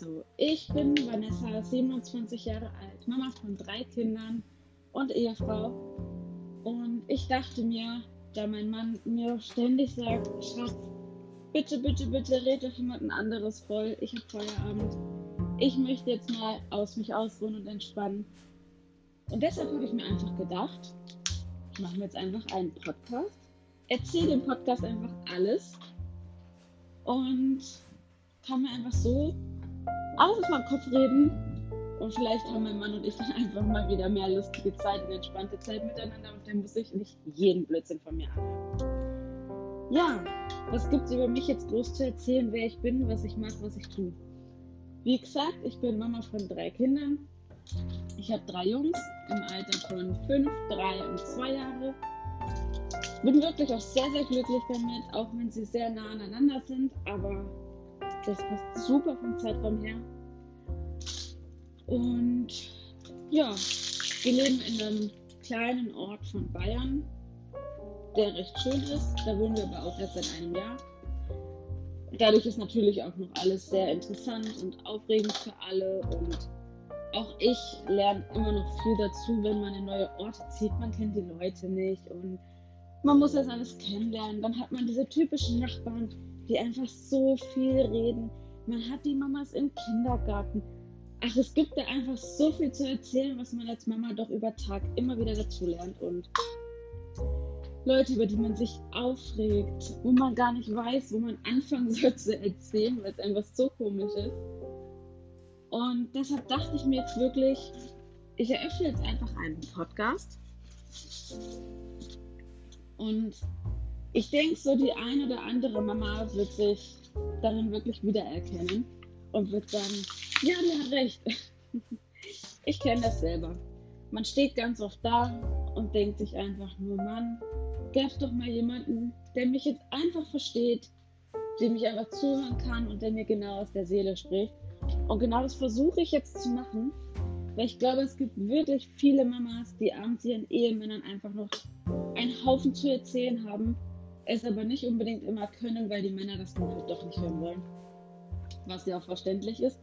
Also, ich bin Vanessa, 27 Jahre alt, Mama von drei Kindern und Ehefrau. Und ich dachte mir, da mein Mann mir ständig sagt, Schatz, bitte, bitte, bitte red doch jemand anderes voll, ich habe Feierabend. Ich möchte jetzt mal aus mich ausruhen und entspannen. Und deshalb habe ich mir einfach gedacht, ich mache mir jetzt einfach einen Podcast, erzähle im Podcast einfach alles und mir einfach so alles aus meinem Kopf reden. Und vielleicht haben mein Mann und ich dann einfach mal wieder mehr lustige Zeit und entspannte Zeit miteinander und dann muss ich nicht jeden Blödsinn von mir anhören. Ja, was gibt es über mich jetzt groß zu erzählen, wer ich bin, was ich mache, was ich tue? Wie gesagt, ich bin Mama von drei Kindern. Ich habe drei Jungs im Alter von fünf, drei und zwei Jahre. Bin wirklich auch sehr, sehr glücklich damit, auch wenn sie sehr nah aneinander sind, aber das passt super vom Zeitraum her. Und ja, wir leben in einem kleinen Ort von Bayern, der recht schön ist. Da wohnen wir aber auch erst seit einem Jahr. Dadurch ist natürlich auch noch alles sehr interessant und aufregend für alle. Und auch ich lerne immer noch viel dazu, wenn man in neue Orte zieht. Man kennt die Leute nicht und man muss das alles kennenlernen. Dann hat man diese typischen Nachbarn, die einfach so viel reden. Man hat die Mamas im Kindergarten. Ach, es gibt da einfach so viel zu erzählen, was man als Mama doch über Tag immer wieder dazu lernt. Und Leute, über die man sich aufregt, wo man gar nicht weiß, wo man anfangen soll zu erzählen, weil es einfach so komisch ist. Und deshalb dachte ich mir jetzt wirklich, ich eröffne jetzt einfach einen Podcast. Und ich denke, so die eine oder andere Mama wird sich darin wirklich wiedererkennen und wird sagen, ja, du hast recht. Ich kenne das selber. Man steht ganz oft da und denkt sich einfach nur, Mann, gäbe doch mal jemanden, der mich jetzt einfach versteht, dem ich einfach zuhören kann und der mir genau aus der Seele spricht. Und genau das versuche ich jetzt zu machen, weil ich glaube, es gibt wirklich viele Mamas, die abends ihren Ehemännern einfach noch einen Haufen zu erzählen haben es aber nicht unbedingt immer können, weil die Männer das dann halt doch nicht hören wollen. Was ja auch verständlich ist.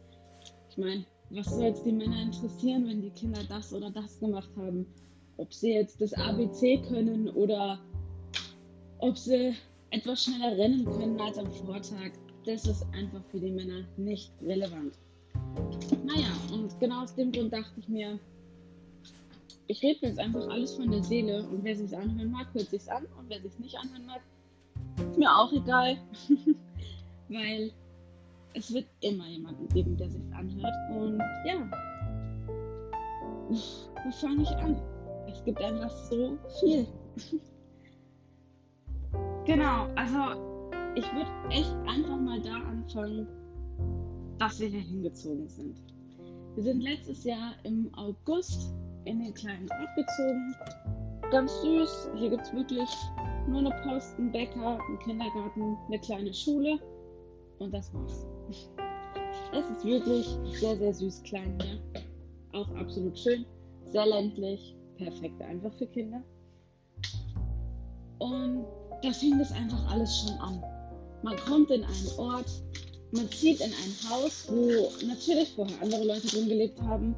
Ich meine, was soll es die Männer interessieren, wenn die Kinder das oder das gemacht haben? Ob sie jetzt das ABC können oder ob sie etwas schneller rennen können als am Vortag, das ist einfach für die Männer nicht relevant. Naja, und genau aus dem Grund dachte ich mir, ich rede jetzt einfach alles von der Seele und wer sich anhören mag, hört sich's an und wer sich nicht anhören mag, ist mir auch egal, weil es wird immer jemanden geben, der sich anhört. Und ja, wo fange ich an? Es gibt einfach so viel. genau, also ich würde echt einfach mal da anfangen, dass wir hier hingezogen sind. Wir sind letztes Jahr im August in den kleinen Ort gezogen. Ganz süß. Hier gibt es wirklich nur eine Post, einen Bäcker, einen Kindergarten, eine kleine Schule und das war's. Es ist wirklich sehr, sehr süß klein hier. Auch absolut schön, sehr ländlich, perfekt einfach für Kinder. Und da fing das einfach alles schon an. Man kommt in einen Ort, man zieht in ein Haus, wo natürlich vorher andere Leute drin gelebt haben.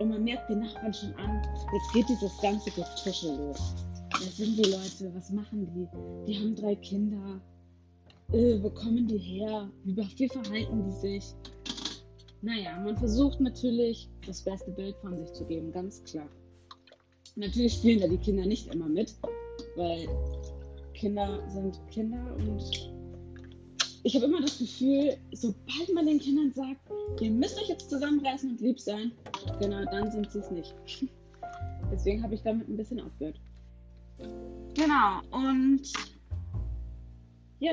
Und man merkt den Nachbarn schon an, jetzt geht dieses ganze Getuschel los. Wer sind die Leute? Was machen die? Die haben drei Kinder. Äh, wo kommen die her? Wie, verhalten die sich? Naja, man versucht natürlich, das beste Bild von sich zu geben, ganz klar. Natürlich spielen da die Kinder nicht immer mit, weil Kinder sind Kinder und ich habe immer das Gefühl, sobald man den Kindern sagt, ihr müsst euch jetzt zusammenreißen und lieb sein, genau dann sind sie es nicht. Deswegen habe ich damit ein bisschen aufgehört. Genau, und ja,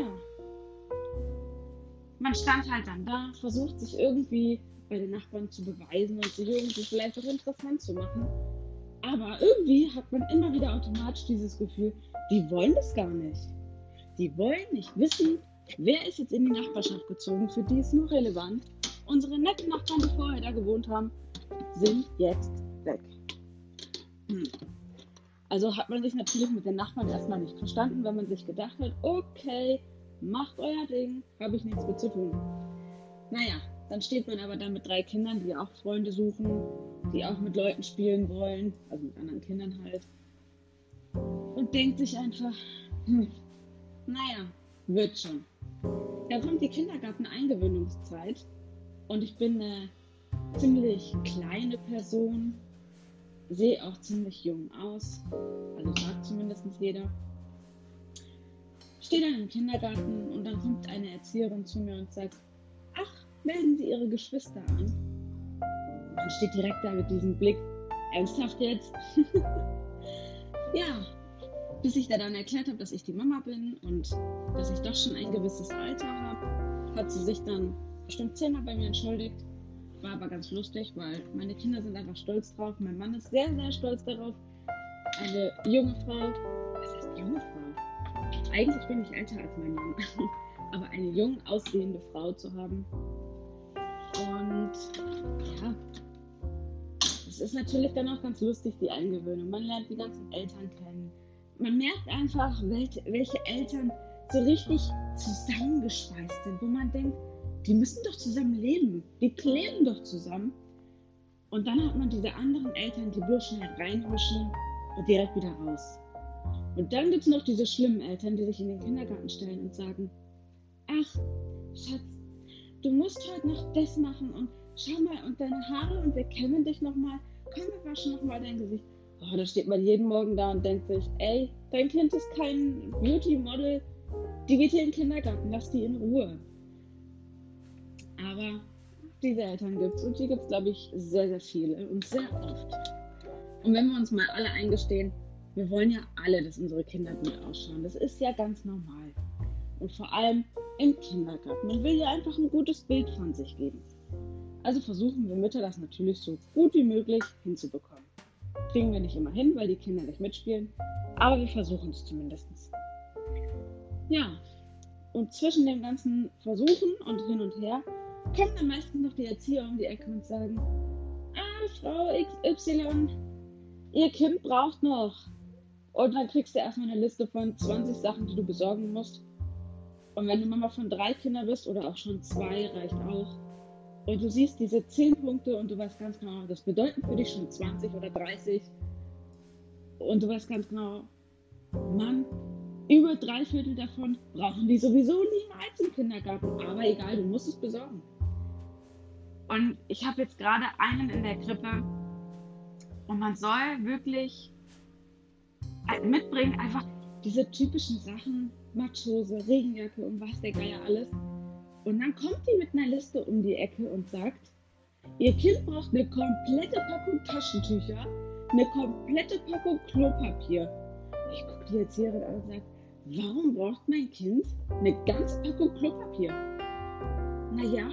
man stand halt dann da, versucht sich irgendwie bei den Nachbarn zu beweisen und sich irgendwie vielleicht auch interessant zu machen. Aber irgendwie hat man immer wieder automatisch dieses Gefühl, die wollen das gar nicht. Die wollen nicht wissen, wer ist jetzt in die Nachbarschaft gezogen, für die ist nur relevant. Unsere netten Nachbarn, die vorher da gewohnt haben, sind jetzt weg. Hm. Also hat man sich natürlich mit den Nachbarn erstmal nicht verstanden, wenn man sich gedacht hat, okay, macht euer Ding, habe ich nichts mit zu tun. Naja, Dann steht man aber da mit drei Kindern, die auch Freunde suchen, die auch mit Leuten spielen wollen, also mit anderen Kindern halt. Und denkt sich einfach, hm, naja, wird schon. Da kommt die Kindergarten-Eingewöhnungszeit und ich bin eine ziemlich kleine Person, sehe auch ziemlich jung aus, also sagt zumindest jeder. Stehe dann im Kindergarten und dann kommt eine Erzieherin zu mir und sagt, ach, melden Sie Ihre Geschwister an. Man steht direkt da mit diesem Blick, ernsthaft jetzt? ja, bis ich da dann erklärt habe, dass ich die Mama bin und dass ich doch schon ein gewisses Alter habe, hat sie sich dann bestimmt zehnmal bei mir entschuldigt. War aber ganz lustig, weil meine Kinder sind einfach stolz drauf. Mein Mann ist sehr, sehr stolz darauf. Eine junge Frau, was heißt junge Frau? Eigentlich bin ich älter als mein Mann, aber eine jung aussehende Frau zu haben. Und ja, es ist natürlich dann auch ganz lustig, die Eingewöhnung. Man lernt die ganzen Eltern kennen man merkt einfach, welche Eltern so richtig zusammengeschweißt sind, wo man denkt, die müssen doch zusammen leben, die kleben doch zusammen. Und dann hat man diese anderen Eltern, die bloß schnell reinhuschen und direkt wieder raus. Und dann gibt es noch diese schlimmen Eltern, die sich in den Kindergarten stellen und sagen, ach, Schatz, du musst heute noch das machen und schau mal und deine Haare und wir kämmen dich nochmal, komm, wir waschen nochmal dein Gesicht. Oh, da steht man jeden Morgen da und denkt sich, ey, dein Kind ist kein Beauty-Model, die geht hier in den Kindergarten, lass die in Ruhe. Aber diese Eltern gibt es und die gibt es, glaube ich, sehr, sehr viele und sehr oft. Und wenn wir uns mal alle eingestehen, wir wollen ja alle, dass unsere Kinder gut ausschauen. Das ist ja ganz normal. Und vor allem im Kindergarten. Man will ja einfach ein gutes Bild von sich geben. Also versuchen wir Mütter das natürlich so gut wie möglich hinzubekommen. Kriegen wir nicht immer hin, weil die Kinder nicht mitspielen. Aber wir versuchen es zumindest. Ja, und zwischen dem ganzen Versuchen und hin und her kommen dann meistens noch die Erzieher um die Ecke und sagen, ah, Frau XY, Ihr Kind braucht noch. Und dann kriegst du erstmal eine Liste von 20 Sachen, die du besorgen musst. Und wenn du Mama von drei Kindern bist oder auch schon zwei, reicht auch. Und du siehst diese 10 Punkte und du weißt ganz genau, das bedeuten für dich schon 20 oder 30. Und du weißt ganz genau, Mann, über drei Viertel davon brauchen die sowieso niemals im Kindergarten. Aber egal, du musst es besorgen. Und ich habe jetzt gerade einen in der Krippe und man soll wirklich mitbringen, einfach diese typischen Sachen, Matschhose, Regenjacke und was der Geier alles. Und dann kommt die mit einer Liste um die Ecke und sagt, ihr Kind braucht eine komplette Packung Taschentücher, eine komplette Packung Klopapier. Ich gucke die Erzieherin an und sage, warum braucht mein Kind eine ganze Packung Klopapier? Naja,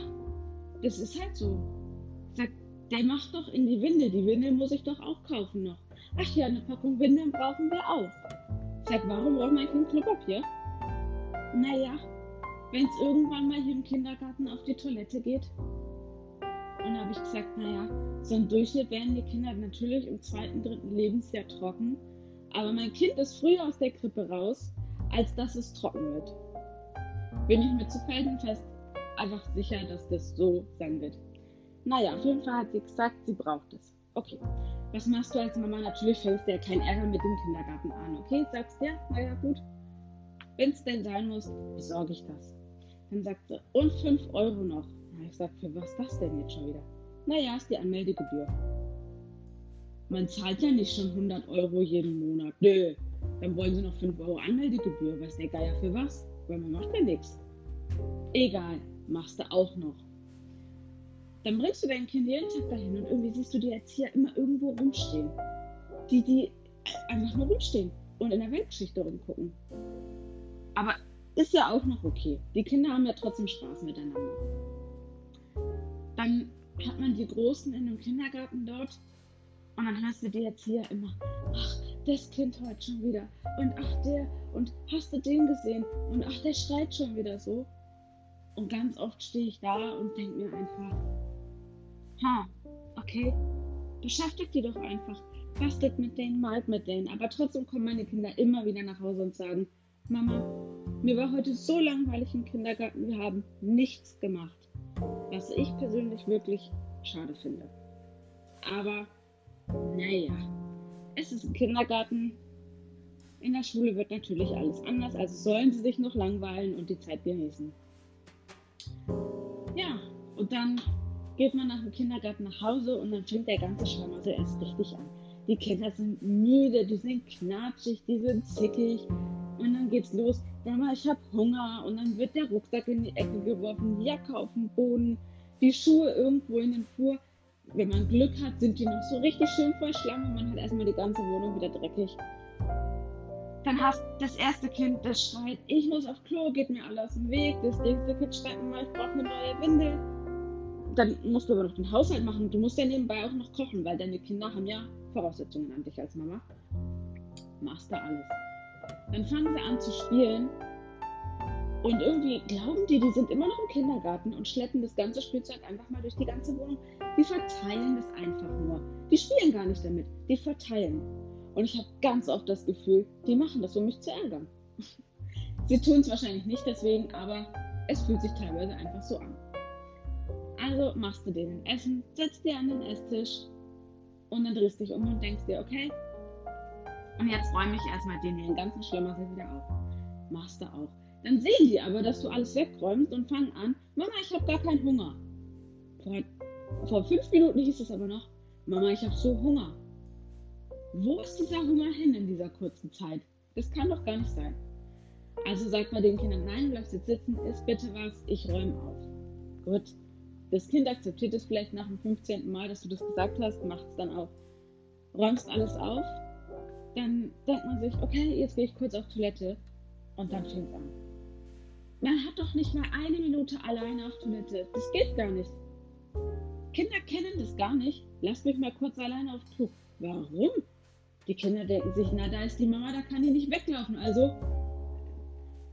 das ist halt so. Sagt, der macht doch in die Windel. Die Windel muss ich doch auch kaufen noch. Ach ja, eine Packung Windeln brauchen wir auch. Sagt, warum braucht mein Kind Klopapier? Naja, wenn es irgendwann mal hier im Kindergarten auf die Toilette geht. Und da habe ich gesagt, naja, so im Durchschnitt werden die Kinder natürlich im zweiten, dritten Lebensjahr trocken. Aber mein Kind ist früher aus der Krippe raus, als dass es trocken wird. Bin ich mir zu felsenfest einfach sicher, dass das so sein wird. Naja, auf jeden Fall hat sie gesagt, sie braucht es. Okay. Was machst du als Mama? Natürlich fängst du ja keinen Ärger mit dem Kindergarten an. Okay, sagst ja, naja, gut. Wenn es denn sein muss, besorge ich das. Dann sagt sie, und 5 Euro noch. Na, ich sag, für was das denn jetzt schon wieder? Naja, ist die Anmeldegebühr. Man zahlt ja nicht schon 100 Euro jeden Monat. Nö, dann wollen sie noch 5 Euro Anmeldegebühr. Weiß der Geier für was? Weil man macht ja nichts. Egal, machst du auch noch. Dann bringst du dein Kind jeden Tag dahin und irgendwie siehst du die Erzieher immer irgendwo rumstehen. Die, die einfach nur rumstehen und in der Weltgeschichte rumgucken. Aber ist ja auch noch okay. Die Kinder haben ja trotzdem Spaß miteinander. Dann hat man die Großen in dem Kindergarten dort und dann hörst du die Erzieher immer, ach, das Kind heute schon wieder und ach der und hast du den gesehen und ach, der schreit schon wieder so. Und ganz oft stehe ich da und denke mir einfach, ha, okay, beschäftigt die doch einfach, bastet mit denen, malt mit denen. Aber trotzdem kommen meine Kinder immer wieder nach Hause und sagen, Mama, mir war heute so langweilig im Kindergarten, wir haben nichts gemacht. Was ich persönlich wirklich schade finde. Aber naja, es ist ein Kindergarten. In der Schule wird natürlich alles anders, also sollen sie sich noch langweilen und die Zeit genießen. Ja, und dann geht man nach dem Kindergarten nach Hause und dann fängt der ganze Schlamassel erst richtig an. Die Kinder sind müde, die sind knatschig, die sind zickig. Und dann geht's los. Mama, ich habe Hunger. Und dann wird der Rucksack in die Ecke geworfen, die Jacke auf den Boden, die Schuhe irgendwo in den Flur. Wenn man Glück hat, sind die noch so richtig schön voll Schlamm und man hat erstmal die ganze Wohnung wieder dreckig. Dann hast das erste Kind, das schreit, ich muss auf Klo, geht mir alles aus dem Weg. Das nächste Kind schreit mal, ich brauche eine neue Windel. Dann musst du aber noch den Haushalt machen. Du musst ja nebenbei auch noch kochen, weil deine Kinder haben ja Voraussetzungen an dich als Mama. Machst du alles. Dann fangen sie an zu spielen und irgendwie glauben die, die sind immer noch im Kindergarten und schleppen das ganze Spielzeug einfach mal durch die ganze Wohnung. Die verteilen das einfach nur. Die spielen gar nicht damit, die verteilen. Und ich habe ganz oft das Gefühl, die machen das, um mich zu ärgern. Sie tun es wahrscheinlich nicht deswegen, aber es fühlt sich teilweise einfach so an. Also machst du denen Essen, setzt dir an den Esstisch und dann drehst dich um und denkst dir, okay, und jetzt räume ich erstmal den hier den ganzen Schlamassel wieder auf. Machst du auch. Dann sehen die aber, dass du alles wegräumst und fangen an, Mama, ich habe gar keinen Hunger. Vor, vor fünf Minuten hieß es aber noch, Mama, ich habe so Hunger. Wo ist dieser Hunger hin in dieser kurzen Zeit? Das kann doch gar nicht sein. Also sagt man den Kindern, nein, bleibst jetzt sitzen, isst bitte was, ich räume auf. Gut. Das Kind akzeptiert es vielleicht nach dem 15. Mal, dass du das gesagt hast, macht es dann auch. Räumst alles auf, dann denkt man sich, okay, jetzt gehe ich kurz auf Toilette und dann fängt es an. Man hat doch nicht mal eine Minute alleine auf Toilette. Das geht gar nicht. Kinder kennen das gar nicht. Lass mich mal kurz alleine auf Klo. Warum? Die Kinder denken sich, na, da ist die Mama, da kann die nicht weglaufen. Also,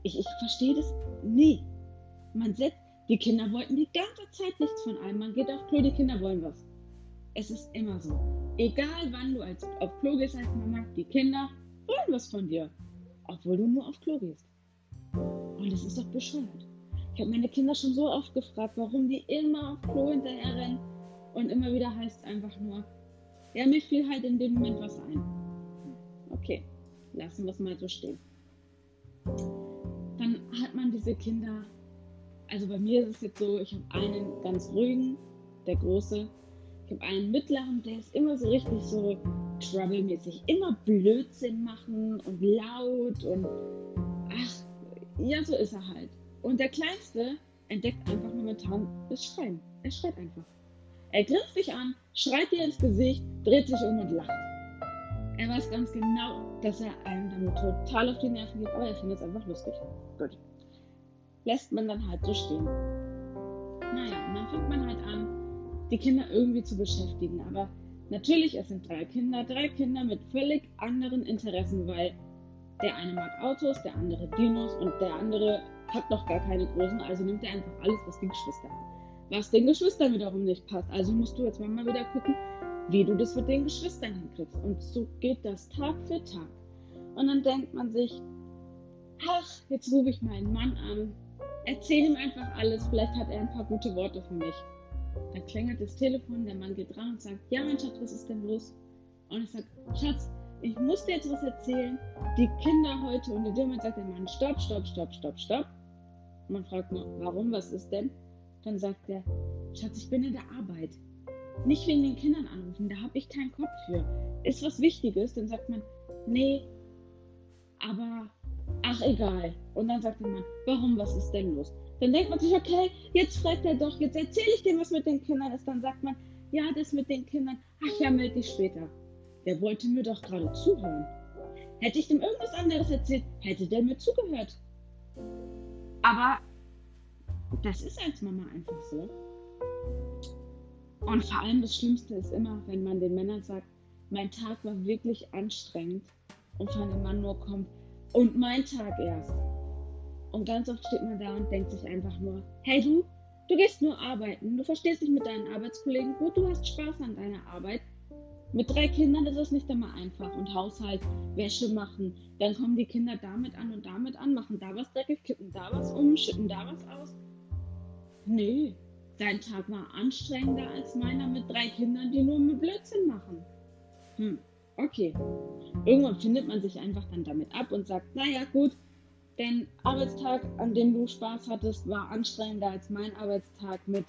ich, ich verstehe das nie. Man setzt, die Kinder wollten die ganze Zeit nichts von einem. Man geht auf Klo, die Kinder wollen was. Es ist immer so. Egal wann du als, auf Klo gehst als Mama, die Kinder wollen was von dir. Obwohl du nur auf Klo gehst. Und das ist doch bescheuert. Ich habe meine Kinder schon so oft gefragt, warum die immer auf Klo hinterher rennen. Und immer wieder heißt es einfach nur, ja, mir fiel halt in dem Moment was ein. Okay, lassen wir es mal so stehen. Dann hat man diese Kinder, also bei mir ist es jetzt so, ich habe einen ganz ruhigen, der große, ich habe einen mittleren, der ist immer so richtig so troublemäßig, immer Blödsinn machen und laut und ach, ja, so ist er halt. Und der Kleinste entdeckt einfach momentan das Schreien. Er schreit einfach. Er grinst dich an, schreit dir ins Gesicht, dreht sich um und lacht. Er weiß ganz genau, dass er einem damit total auf die Nerven geht, aber er findet es einfach lustig. Gut. Lässt man dann halt so stehen. Naja, und dann fängt man halt an, die Kinder irgendwie zu beschäftigen. Aber natürlich, es sind drei Kinder, drei Kinder mit völlig anderen Interessen, weil der eine mag Autos, der andere Dinos und der andere hat noch gar keine großen, also nimmt er einfach alles, was die Geschwister haben. Was den Geschwistern wiederum nicht passt. Also musst du jetzt mal wieder gucken, wie du das mit den Geschwistern hinkriegst. Und so geht das Tag für Tag. Und dann denkt man sich, ach, jetzt rufe ich meinen Mann an, erzähle ihm einfach alles, vielleicht hat er ein paar gute Worte für mich. Dann klingelt das Telefon, der Mann geht dran und sagt, ja mein Schatz, was ist denn los? Und ich sage, Schatz, ich muss dir jetzt was erzählen. Die Kinder heute und in dem Moment sagt der Mann, stopp, stopp, stopp, stopp, stopp. Und man fragt nur, warum, was ist denn? Dann sagt er, Schatz, ich bin in der Arbeit. Nicht wegen den Kindern anrufen, da habe ich keinen Kopf für. Ist was Wichtiges, dann sagt man, nee, aber ach egal. Und dann sagt Mann, warum, was ist denn los? Dann denkt man sich, okay, jetzt fragt er doch, jetzt erzähle ich dem, was mit den Kindern ist. Dann sagt man, ja, das mit den Kindern, ach ja, melde dich später. Der wollte mir doch gerade zuhören. Hätte ich dem irgendwas anderes erzählt, hätte der mir zugehört. Aber das ist als Mama einfach so. Und vor allem das Schlimmste ist immer, wenn man den Männern sagt, mein Tag war wirklich anstrengend und von dem Mann nur kommt, und mein Tag erst. Und ganz oft steht man da und denkt sich einfach nur, hey du, du gehst nur arbeiten, du verstehst dich mit deinen Arbeitskollegen gut, du hast Spaß an deiner Arbeit. Mit drei Kindern ist es nicht immer einfach. Und Haushalt, Wäsche machen, dann kommen die Kinder damit an und damit an, machen da was dreckig, kippen da was um, schütten da was aus. Nee, Dein Tag war anstrengender als meiner mit drei Kindern, die nur mit Blödsinn machen. Hm, okay. Irgendwann findet man sich einfach dann damit ab und sagt, naja gut, dein Arbeitstag, an dem du Spaß hattest, war anstrengender als mein Arbeitstag mit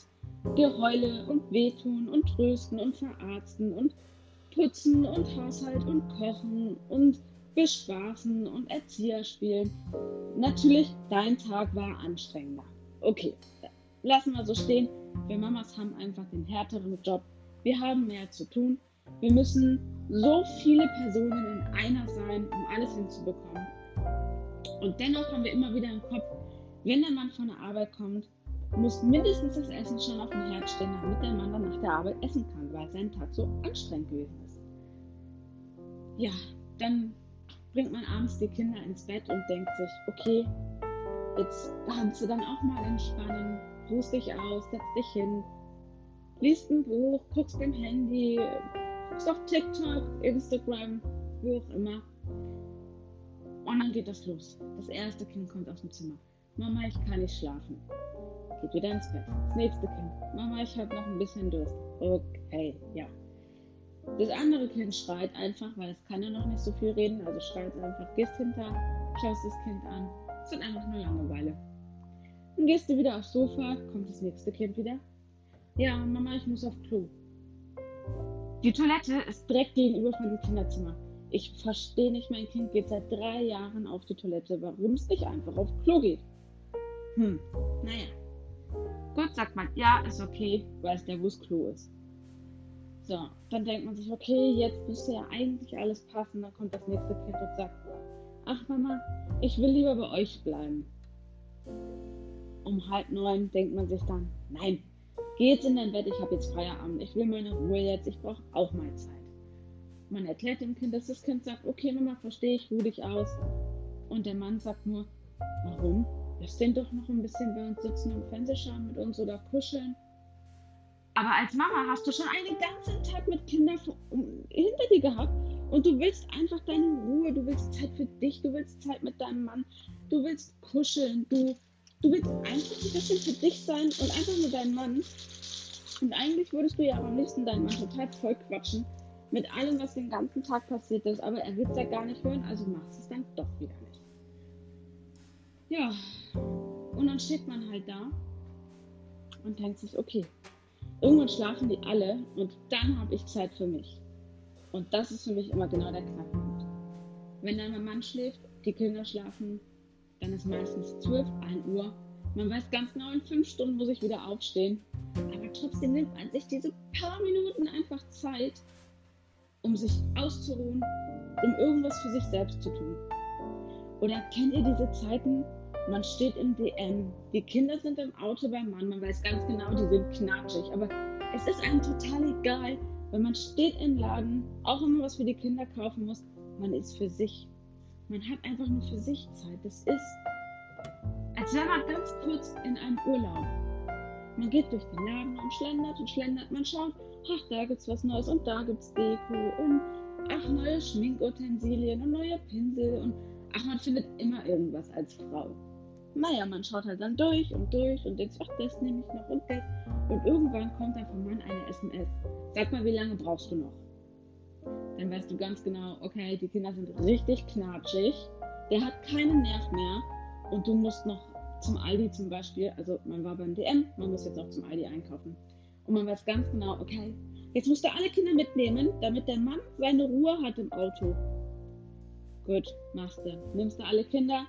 Geheule und Wehtun und Trösten und Verarzten und Putzen und Haushalt und Kochen und Bespaßen und Erzieher spielen. Natürlich, dein Tag war anstrengender. Okay, lassen wir so stehen. Wir Mamas haben einfach den härteren Job. Wir haben mehr zu tun. Wir müssen so viele Personen in einer sein, um alles hinzubekommen. Und dennoch haben wir immer wieder im Kopf, wenn der Mann von der Arbeit kommt, muss mindestens das Essen schon auf dem Herd stehen, damit der Mann dann nach der Arbeit essen kann, weil sein Tag so anstrengend gewesen ist. Ja, dann bringt man abends die Kinder ins Bett und denkt sich, okay, jetzt kannst du dann auch mal entspannen, ruhst dich aus, setzt dich hin, liest ein Buch, guckst beim Handy, guckst auf TikTok, Instagram, wo auch immer. Und dann geht das los. Das erste Kind kommt aus dem Zimmer. Mama, ich kann nicht schlafen. Geht wieder ins Bett. Das nächste Kind. Mama, ich habe noch ein bisschen Durst. Okay, ja. Das andere Kind schreit einfach, weil es kann ja noch nicht so viel reden, also schreit einfach, gehst hinter, schaust das Kind an. Es wird einfach nur Langeweile. Dann gehst du wieder aufs Sofa, kommt das nächste Kind wieder. Ja, Mama, ich muss auf Klo. Die Toilette ist direkt gegenüber von dem Kinderzimmer. Ich verstehe nicht, mein Kind geht seit drei Jahren auf die Toilette, warum es nicht einfach auf Klo geht. Hm, naja. Gut, sagt man, ja, ist okay, weiß der, wo das Klo ist. So, dann denkt man sich, okay, jetzt müsste ja eigentlich alles passen. Dann kommt das nächste Kind und sagt, ach Mama, ich will lieber bei euch bleiben. Um halb neun denkt man sich dann, nein, geh jetzt in dein Bett, ich habe jetzt Feierabend, ich will meine Ruhe jetzt, ich brauche auch mal Zeit. Man erklärt dem Kind, dass das Kind sagt, okay Mama, verstehe ich, ruh dich aus. Und der Mann sagt nur, warum? Lass den doch noch ein bisschen bei uns sitzen und Fernseh schauen mit uns oder kuscheln. Aber als Mama hast du schon einen ganzen Tag mit Kindern hinter dir gehabt und du willst einfach deine Ruhe, du willst Zeit für dich, du willst Zeit mit deinem Mann, du willst kuscheln, du, du willst einfach ein bisschen für dich sein und einfach nur deinen Mann. Und eigentlich würdest du ja am liebsten deinen Mann total voll quatschen mit allem, was den ganzen Tag passiert ist, aber er will es ja gar nicht hören, also machst es dann doch wieder nicht. Ja, und dann steht man halt da und denkt sich, okay, Irgendwann schlafen die alle und dann habe ich Zeit für mich. Und das ist für mich immer genau der Knackpunkt. Wenn dann mein Mann schläft, die Kinder schlafen, dann ist meistens 12, 1 Uhr. Man weiß ganz genau, in 5 Stunden muss ich wieder aufstehen. Aber trotzdem nimmt man sich diese paar Minuten einfach Zeit, um sich auszuruhen, um irgendwas für sich selbst zu tun. Oder kennt ihr diese Zeiten, man steht im DM, die Kinder sind im Auto beim Mann, man weiß ganz genau, die sind knatschig, aber es ist einem total egal, weil man steht im Laden, auch wenn man was für die Kinder kaufen muss, man ist für sich. Man hat einfach nur für sich Zeit. Das ist, als wäre man ganz kurz in einem Urlaub. Man geht durch den Laden und schlendert und schlendert. Man schaut, ach, da gibt's was Neues und da gibt's Deko und ach, neue Schminkutensilien und neue Pinsel und ach, man findet immer irgendwas als Frau naja, man schaut halt dann durch und durch und denkt, ach, das nehme ich noch und das. Und irgendwann kommt dann vom Mann eine SMS. Sag mal, wie lange brauchst du noch? Dann weißt du ganz genau, okay, die Kinder sind richtig knatschig, der hat keinen Nerv mehr und du musst noch zum Aldi zum Beispiel, also man war beim DM, man muss jetzt auch zum Aldi einkaufen. Und man weiß ganz genau, okay, jetzt musst du alle Kinder mitnehmen, damit der Mann seine Ruhe hat im Auto. Gut, machst du. Nimmst du alle Kinder,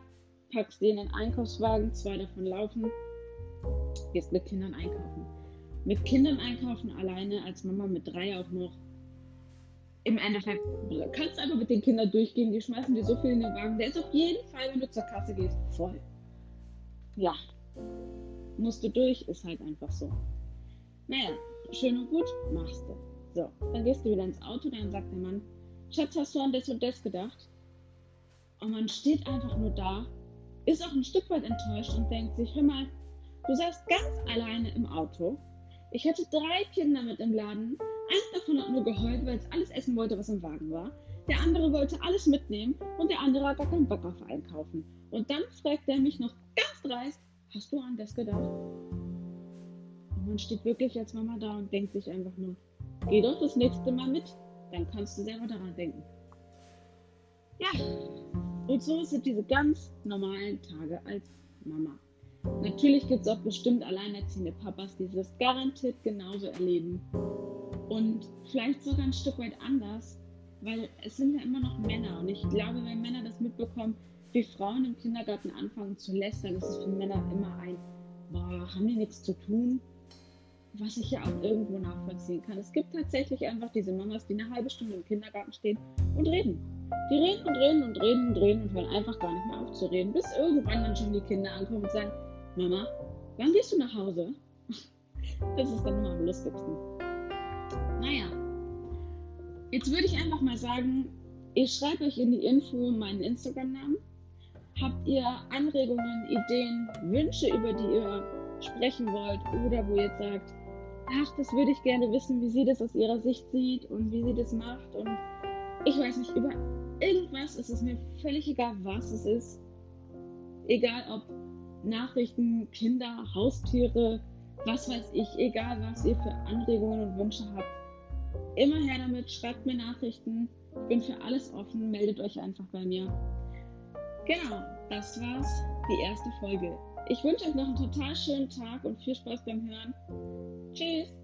packst die in den Einkaufswagen, zwei davon laufen, gehst mit Kindern einkaufen. Mit Kindern einkaufen alleine, als Mama mit drei auch noch. Im Endeffekt kannst du einfach mit den Kindern durchgehen, die schmeißen dir so viel in den Wagen. Der ist auf jeden Fall, wenn du zur Kasse gehst, voll. Ja, musst du durch, ist halt einfach so. Naja, schön und gut, machst du. So, dann gehst du wieder ins Auto, dann sagt der Mann, Schatz, hast du an das und das gedacht? Und man steht einfach nur da ist auch ein Stück weit enttäuscht und denkt sich, hör mal, du saßt ganz alleine im Auto. Ich hatte drei Kinder mit im Laden. Eins davon hat nur geheult, weil es alles essen wollte, was im Wagen war. Der andere wollte alles mitnehmen und der andere hat gar keinen Bock auf Einkaufen. Und dann fragt er mich noch ganz dreist, hast du an das gedacht? Und man steht wirklich als Mama da und denkt sich einfach nur, geh doch das nächste Mal mit, dann kannst du selber daran denken. Ja, und so sind diese ganz normalen Tage als Mama. Natürlich gibt es auch bestimmt alleinerziehende Papas, die das garantiert genauso erleben. Und vielleicht sogar ein Stück weit anders, weil es sind ja immer noch Männer. Und ich glaube, wenn Männer das mitbekommen, wie Frauen im Kindergarten anfangen zu lästern, ist es für Männer immer ein, boah, haben die nichts zu tun? Was ich ja auch irgendwo nachvollziehen kann. Es gibt tatsächlich einfach diese Mamas, die eine halbe Stunde im Kindergarten stehen und reden. Die reden und reden und reden und reden und hören einfach gar nicht mehr auf zu reden, bis irgendwann dann schon die Kinder ankommen und sagen, Mama, wann gehst du nach Hause? Das ist dann immer am lustigsten. Naja, jetzt würde ich einfach mal sagen, ich schreibe euch in die Info meinen Instagram-Namen. Habt ihr Anregungen, Ideen, Wünsche, über die ihr sprechen wollt oder wo ihr jetzt sagt, ach, das würde ich gerne wissen, wie sie das aus ihrer Sicht sieht und wie sie das macht und ich weiß nicht, über irgendwas ist es mir völlig egal, was es ist. Egal ob Nachrichten, Kinder, Haustiere, was weiß ich, egal was ihr für Anregungen und Wünsche habt. Immer her damit, schreibt mir Nachrichten. Ich bin für alles offen, meldet euch einfach bei mir. Genau, das war's, die erste Folge. Ich wünsche euch noch einen total schönen Tag und viel Spaß beim Hören. Tschüss!